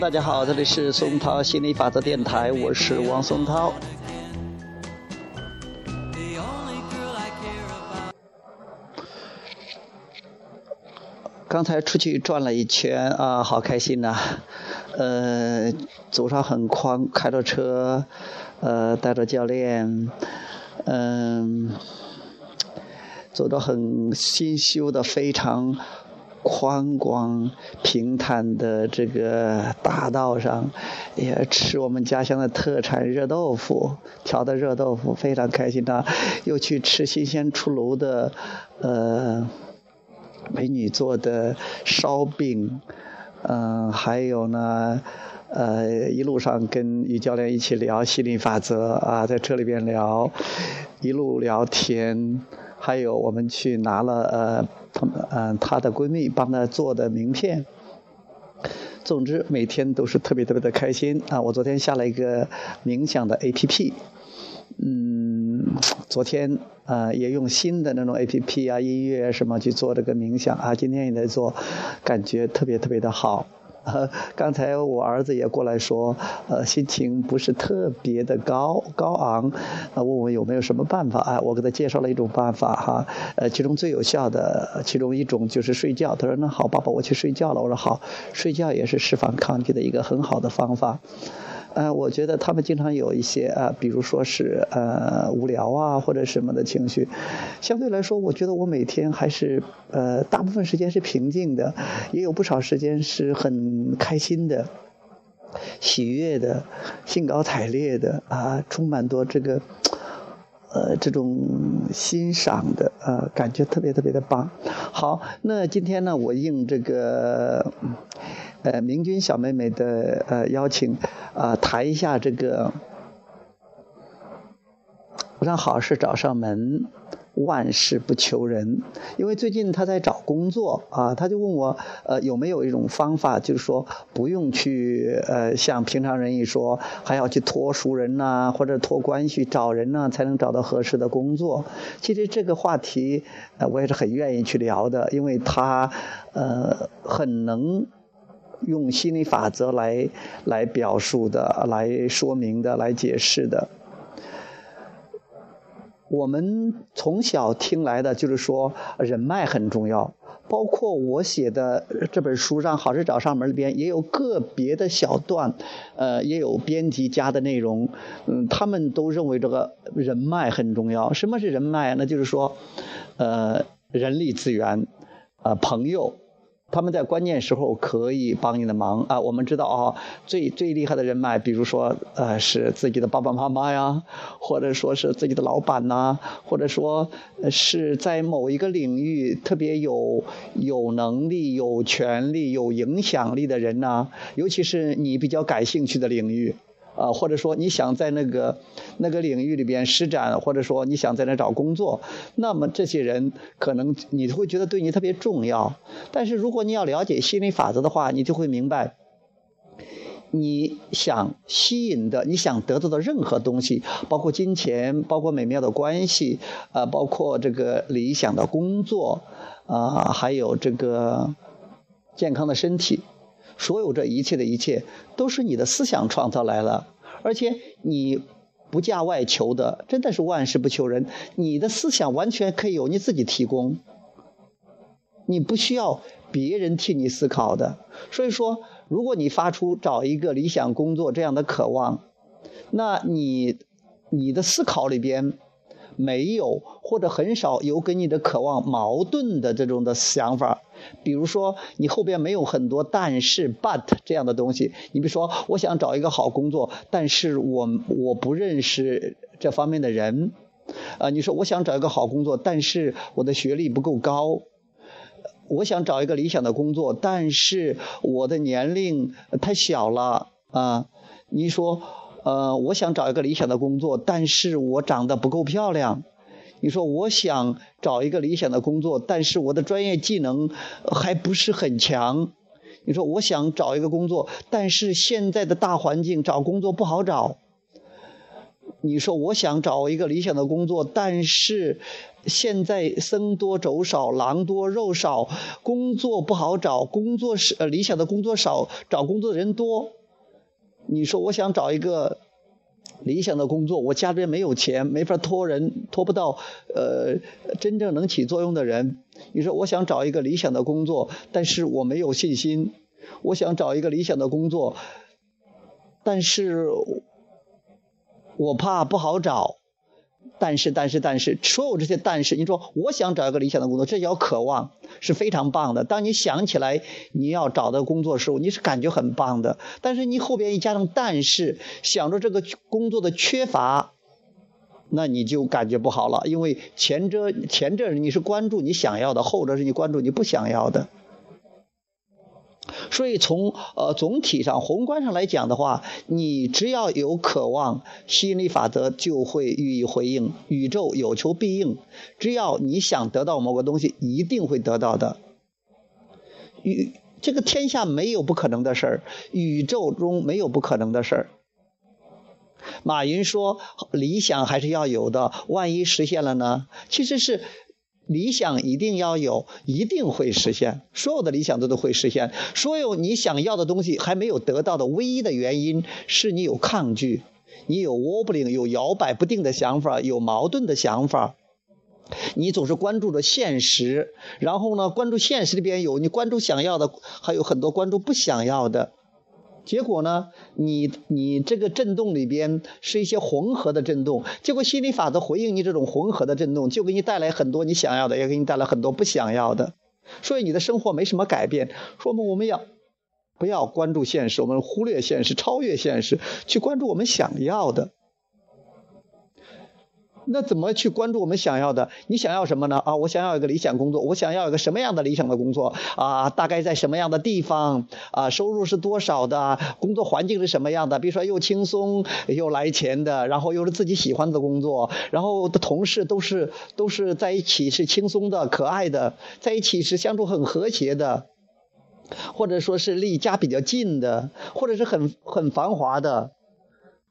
大家好，这里是松涛心理法则电台，我是王松涛。刚才出去转了一圈啊，好开心呐！呃，走上很宽，开着车，呃，带着教练，嗯，走到很新修的非常。宽广平坦的这个大道上，也吃我们家乡的特产热豆腐，调的热豆腐非常开心的，又去吃新鲜出炉的，呃，美女做的烧饼，嗯，还有呢，呃，一路上跟于教练一起聊心理法则啊，在车里边聊，一路聊天，还有我们去拿了呃。她嗯，她的闺蜜帮她做的名片。总之，每天都是特别特别的开心啊！我昨天下了一个冥想的 APP，嗯，昨天啊也用新的那种 APP 啊，音乐什么去做这个冥想啊，今天也在做，感觉特别特别的好。刚才我儿子也过来说，呃，心情不是特别的高高昂，啊，问我有没有什么办法啊？我给他介绍了一种办法哈，呃，其中最有效的其中一种就是睡觉。他说那好，爸爸我去睡觉了。我说好，睡觉也是释放抗拒的一个很好的方法。呃，我觉得他们经常有一些啊，比如说是呃无聊啊或者什么的情绪，相对来说，我觉得我每天还是呃大部分时间是平静的，也有不少时间是很开心的、喜悦的、兴高采烈的啊，充满多这个呃这种欣赏的啊，感觉特别特别的棒。好，那今天呢，我应这个。呃，明君小妹妹的呃邀请，啊，谈一下这个，让好事找上门，万事不求人。因为最近她在找工作啊，她就问我，呃，有没有一种方法，就是说不用去呃像平常人一说，还要去托熟人呐，或者托关系找人呐，才能找到合适的工作。其实这个话题，呃，我也是很愿意去聊的，因为她呃很能。用心理法则来来表述的、来说明的、来解释的。我们从小听来的就是说人脉很重要，包括我写的这本书《上好事找上门》里边也有个别的小段，呃，也有编辑加的内容。嗯，他们都认为这个人脉很重要。什么是人脉？那就是说，呃，人力资源，呃，朋友。他们在关键时候可以帮你的忙啊！我们知道啊，最最厉害的人脉，比如说呃，是自己的爸爸妈妈呀，或者说是自己的老板呐，或者说是在某一个领域特别有有能力、有权利、有影响力的人呐，尤其是你比较感兴趣的领域。啊，或者说你想在那个那个领域里边施展，或者说你想在那找工作，那么这些人可能你会觉得对你特别重要。但是如果你要了解心理法则的话，你就会明白，你想吸引的、你想得到的任何东西，包括金钱，包括美妙的关系，啊，包括这个理想的工作，啊，还有这个健康的身体。所有这一切的一切，都是你的思想创造来了，而且你不嫁外求的，真的是万事不求人。你的思想完全可以由你自己提供，你不需要别人替你思考的。所以说，如果你发出找一个理想工作这样的渴望，那你你的思考里边。没有或者很少有跟你的渴望矛盾的这种的想法，比如说你后边没有很多但是 but 这样的东西。你比如说，我想找一个好工作，但是我我不认识这方面的人。啊，你说我想找一个好工作，但是我的学历不够高。我想找一个理想的工作，但是我的年龄太小了啊。你说。呃，我想找一个理想的工作，但是我长得不够漂亮。你说我想找一个理想的工作，但是我的专业技能还不是很强。你说我想找一个工作，但是现在的大环境找工作不好找。你说我想找一个理想的工作，但是现在僧多粥少，狼多肉少，工作不好找，工作是呃理想的工作少，找工作的人多。你说我想找一个理想的工作，我家里没有钱，没法托人，托不到呃真正能起作用的人。你说我想找一个理想的工作，但是我没有信心。我想找一个理想的工作，但是。我怕不好找，但是但是但是，所有这些但是，你说我想找一个理想的工作，这叫渴望，是非常棒的。当你想起来你要找的工作时候，你是感觉很棒的。但是你后边一加上但是，想着这个工作的缺乏，那你就感觉不好了，因为前者前者你是关注你想要的，后者是你关注你不想要的。所以从呃总体上宏观上来讲的话，你只要有渴望，吸引力法则就会予以回应，宇宙有求必应。只要你想得到某个东西，一定会得到的。宇这个天下没有不可能的事儿，宇宙中没有不可能的事儿。马云说：“理想还是要有的，万一实现了呢？”其实是。理想一定要有，一定会实现。所有的理想都都会实现。所有你想要的东西还没有得到的唯一的原因是你有抗拒，你有 wobbling，有摇摆不定的想法，有矛盾的想法。你总是关注着现实，然后呢，关注现实里边有你关注想要的，还有很多关注不想要的。结果呢？你你这个震动里边是一些混合的震动，结果心理法则回应你这种混合的震动，就给你带来很多你想要的，也给你带来很多不想要的，所以你的生活没什么改变。说明我们要不要关注现实？我们忽略现实，超越现实，去关注我们想要的。那怎么去关注我们想要的？你想要什么呢？啊，我想要一个理想工作，我想要一个什么样的理想的工作？啊，大概在什么样的地方？啊，收入是多少的？工作环境是什么样的？比如说又轻松又来钱的，然后又是自己喜欢的工作，然后的同事都是都是在一起是轻松的、可爱的，在一起是相处很和谐的，或者说是离家比较近的，或者是很很繁华的。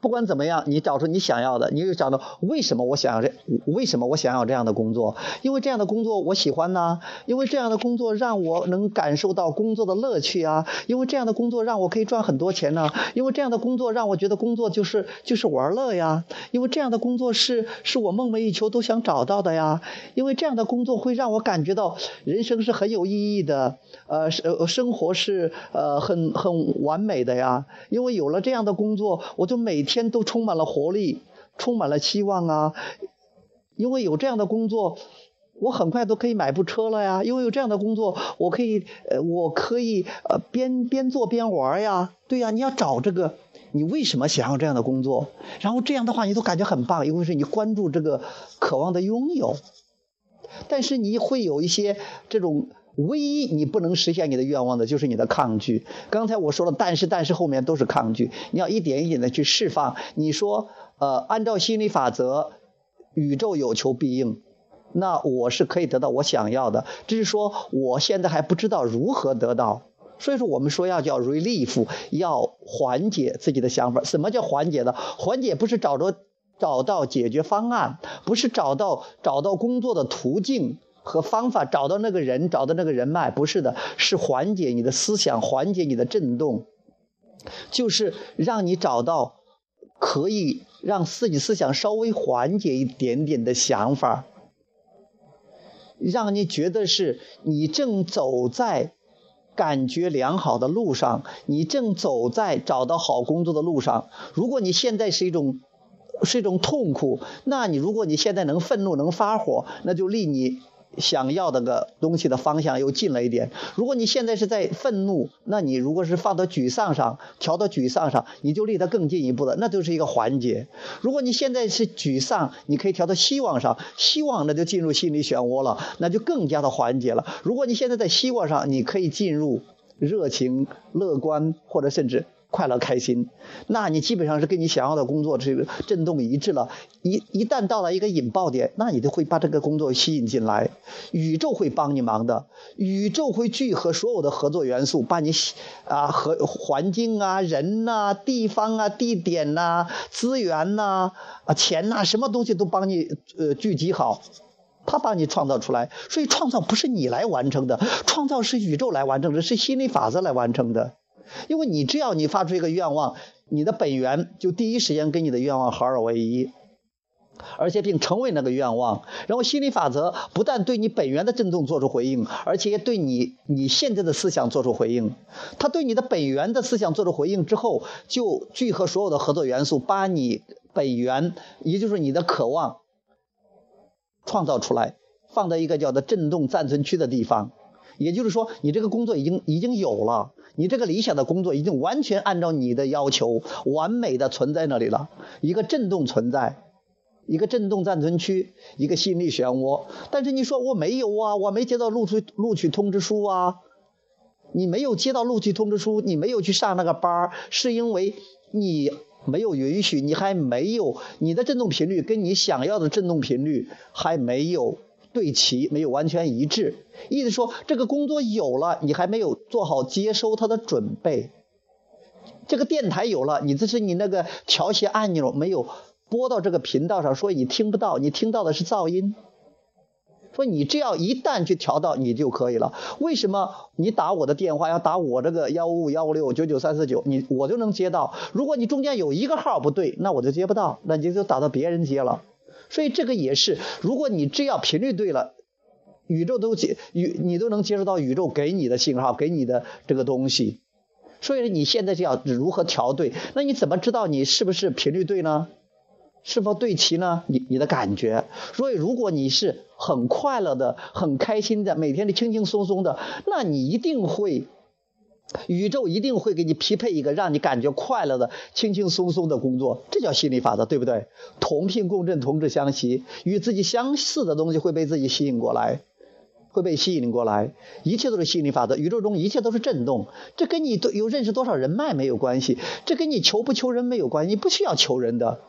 不管怎么样，你找出你想要的，你就找到为什么我想要这，为什么我想要这样的工作？因为这样的工作我喜欢呢，因为这样的工作让我能感受到工作的乐趣啊，因为这样的工作让我可以赚很多钱呢，因为这样的工作让我觉得工作就是就是玩乐呀，因为这样的工作是是我梦寐以求都想找到的呀，因为这样的工作会让我感觉到人生是很有意义的，呃，生生活是呃很很完美的呀，因为有了这样的工作，我就每天都充满了活力，充满了希望啊！因为有这样的工作，我很快都可以买部车了呀。因为有这样的工作，我可以呃，我可以呃边边做边玩呀。对呀，你要找这个，你为什么想要这样的工作？然后这样的话，你都感觉很棒，因为是你关注这个渴望的拥有。但是你会有一些这种。唯一你不能实现你的愿望的，就是你的抗拒。刚才我说了，但是但是后面都是抗拒，你要一点一点的去释放。你说，呃，按照心理法则，宇宙有求必应，那我是可以得到我想要的，只是说我现在还不知道如何得到。所以说，我们说要叫 relief，要缓解自己的想法。什么叫缓解呢？缓解不是找着找到解决方案，不是找到找到工作的途径。和方法找到那个人，找到那个人脉，不是的，是缓解你的思想，缓解你的震动，就是让你找到可以让自己思想稍微缓解一点点的想法，让你觉得是你正走在感觉良好的路上，你正走在找到好工作的路上。如果你现在是一种是一种痛苦，那你如果你现在能愤怒，能发火，那就离你。想要的个东西的方向又近了一点。如果你现在是在愤怒，那你如果是放到沮丧上，调到沮丧上，你就离它更进一步了，那就是一个环节。如果你现在是沮丧，你可以调到希望上，希望那就进入心理漩涡了，那就更加的缓解了。如果你现在在希望上，你可以进入热情、乐观或者甚至快乐开心，那你基本上是跟你想要的工作这个震动一致了。一一旦到了一个引爆点，那你就会把这个工作吸引进来，宇宙会帮你忙的，宇宙会聚合所有的合作元素，把你啊和环境啊、人呐、地方啊、地点呐、资源呐、啊钱呐，什么东西都帮你呃聚集好。他帮你创造出来，所以创造不是你来完成的，创造是宇宙来完成的，是心理法则来完成的。因为你只要你发出一个愿望，你的本源就第一时间跟你的愿望合二为一，而且并成为那个愿望。然后心理法则不但对你本源的振动做出回应，而且也对你你现在的思想做出回应。它对你的本源的思想做出回应之后，就聚合所有的合作元素，把你本源，也就是你的渴望。创造出来，放在一个叫做振动暂存区的地方，也就是说，你这个工作已经已经有了，你这个理想的工作已经完全按照你的要求完美的存在那里了，一个振动存在，一个振动暂存区，一个心理漩涡。但是你说我没有啊，我没接到录取录取通知书啊，你没有接到录取通知书，你没有去上那个班是因为你。没有允许，你还没有你的振动频率跟你想要的振动频率还没有对齐，没有完全一致。意思说，这个工作有了，你还没有做好接收它的准备。这个电台有了，你这是你那个调谐按钮没有拨到这个频道上，所以你听不到，你听到的是噪音。说你只要一旦去调到你就可以了。为什么你打我的电话要打我这个幺五五幺五六九九三四九，你我就能接到？如果你中间有一个号不对，那我就接不到，那你就打到别人接了。所以这个也是，如果你只要频率对了，宇宙都接宇你都能接收到宇宙给你的信号，给你的这个东西。所以你现在就要如何调对？那你怎么知道你是不是频率对呢？是否对齐呢？你你的感觉，所以如果你是很快乐的、很开心的，每天的轻轻松松的，那你一定会，宇宙一定会给你匹配一个让你感觉快乐的、轻轻松松的工作。这叫心理法则，对不对？同频共振，同质相吸，与自己相似的东西会被自己吸引过来，会被吸引过来。一切都是心理法则，宇宙中一切都是震动。这跟你都有认识多少人脉没有关系，这跟你求不求人没有关系，你不需要求人的。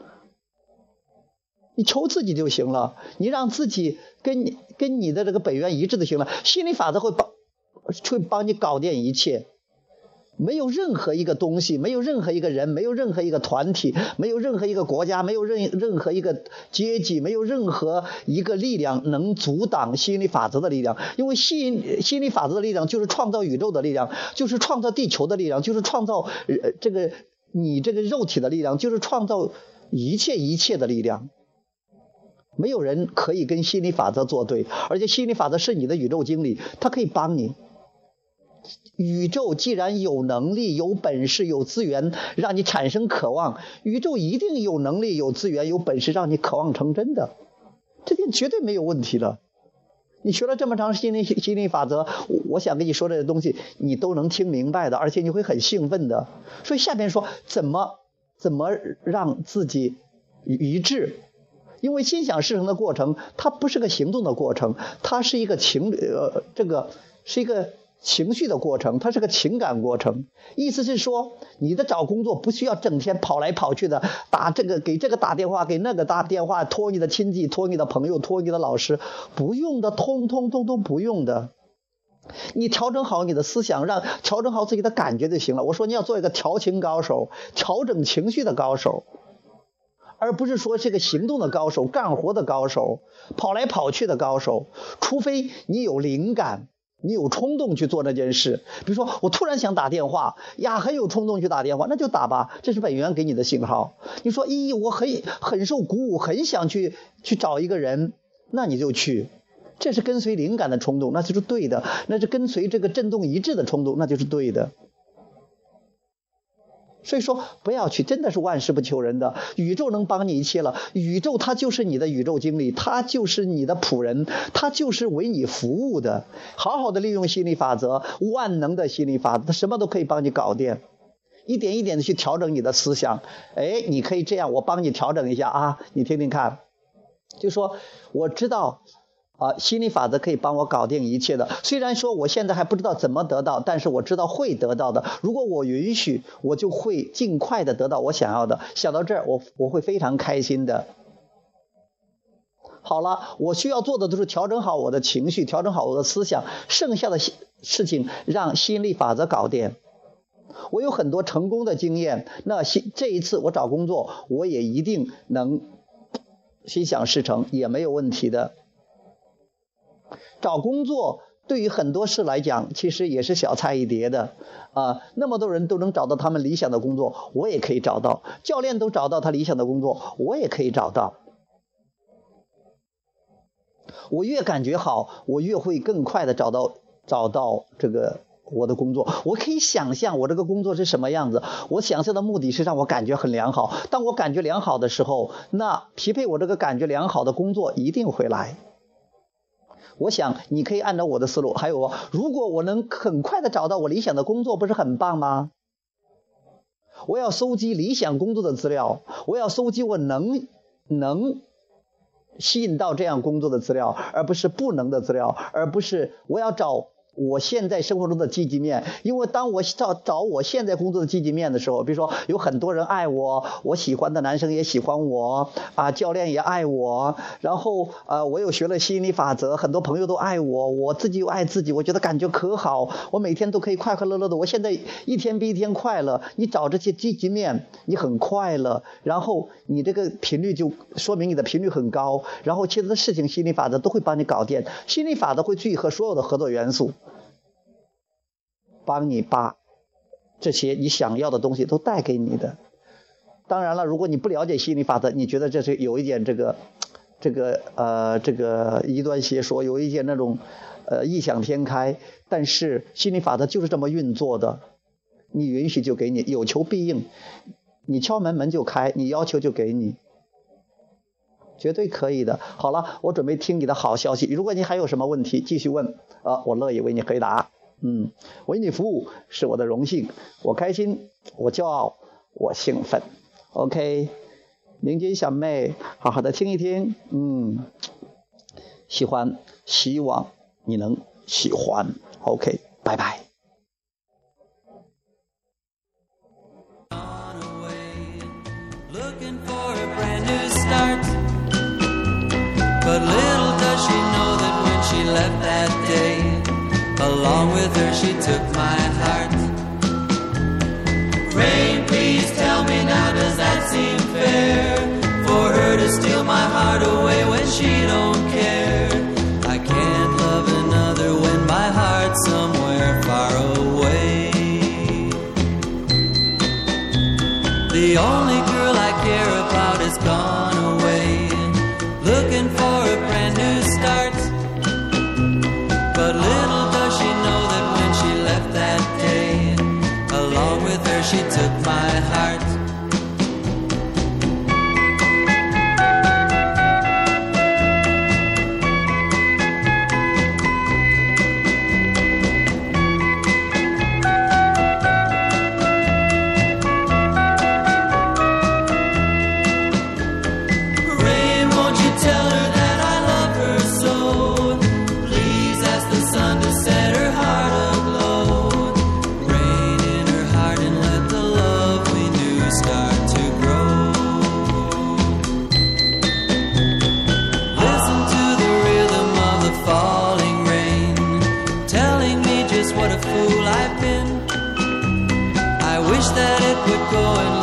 你求自己就行了，你让自己跟你跟你的这个本源一致就行了。心理法则会帮，会帮你搞定一切。没有任何一个东西，没有任何一个人，没有任何一个团体，没有任何一个国家，没有任任何一个阶级，没有任何一个力量能阻挡心理法则的力量。因为心心理法则的力量就是创造宇宙的力量，就是创造地球的力量，就是创造呃这个你这个肉体的力量，就是创造一切一切的力量。没有人可以跟心理法则作对，而且心理法则是你的宇宙经理，它可以帮你。宇宙既然有能力、有本事、有资源让你产生渴望，宇宙一定有能力、有资源、有本事让你渴望成真的，这点绝对没有问题了。你学了这么长心理心理法则，我想跟你说这些东西，你都能听明白的，而且你会很兴奋的。所以下边说怎么怎么让自己一致。因为心想事成的过程，它不是个行动的过程，它是一个情呃，这个是一个情绪的过程，它是个情感过程。意思是说，你的找工作不需要整天跑来跑去的，打这个给这个打电话，给那个打电话，托你的亲戚，托你的朋友，托你的老师，不用的，通通通通不用的。你调整好你的思想，让调整好自己的感觉就行了。我说你要做一个调情高手，调整情绪的高手。而不是说是个行动的高手、干活的高手、跑来跑去的高手，除非你有灵感，你有冲动去做这件事。比如说，我突然想打电话呀，很有冲动去打电话，那就打吧，这是本源给你的信号。你说，咦，我很很受鼓舞，很想去去找一个人，那你就去，这是跟随灵感的冲动，那就是对的；那是跟随这个震动一致的冲动，那就是对的。所以说，不要去，真的是万事不求人的，宇宙能帮你一切了。宇宙它就是你的宇宙经理，它就是你的仆人，它就是为你服务的。好好的利用心理法则，万能的心理法则，它什么都可以帮你搞定。一点一点的去调整你的思想，哎，你可以这样，我帮你调整一下啊，你听听看。就说我知道啊，心理法则可以帮我搞定一切的。虽然说我现在还不知道怎么得到，但是我知道会得到的。如果我允许，我就会尽快的得到我想要的。想到这儿，我我会非常开心的。好了，我需要做的都是调整好我的情绪，调整好我的思想，剩下的事情让心理法则搞定。我有很多成功的经验，那心这一次我找工作，我也一定能心想事成，也没有问题的。找工作对于很多事来讲，其实也是小菜一碟的啊。那么多人都能找到他们理想的工作，我也可以找到；教练都找到他理想的工作，我也可以找到。我越感觉好，我越会更快的找到找到这个我的工作。我可以想象我这个工作是什么样子。我想象的目的是让我感觉很良好。当我感觉良好的时候，那匹配我这个感觉良好的工作一定会来。我想你可以按照我的思路，还有，如果我能很快的找到我理想的工作，不是很棒吗？我要搜集理想工作的资料，我要搜集我能能吸引到这样工作的资料，而不是不能的资料，而不是我要找。我现在生活中的积极面，因为当我找找我现在工作的积极面的时候，比如说有很多人爱我，我喜欢的男生也喜欢我，啊，教练也爱我，然后呃，我又学了吸引力法则，很多朋友都爱我，我自己又爱自己，我觉得感觉可好，我每天都可以快快乐乐的，我现在一天比一天快乐。你找这些积极面，你很快乐，然后你这个频率就说明你的频率很高，然后其他的事情心理法则都会帮你搞定，心理法则会聚合所有的合作元素。帮你把这些你想要的东西都带给你的。当然了，如果你不了解心理法则，你觉得这是有一点这个、这个呃、这个异端邪说，有一点那种呃异想天开。但是心理法则就是这么运作的，你允许就给你，有求必应，你敲门门就开，你要求就给你，绝对可以的。好了，我准备听你的好消息。如果你还有什么问题，继续问啊，我乐意为你回答。嗯，为你服务是我的荣幸，我开心，我骄傲，我兴奋。OK，明君小妹，好好的听一听。嗯，喜欢，希望你能喜欢。OK，拜拜。Along with her, she took my heart. Wish that it would go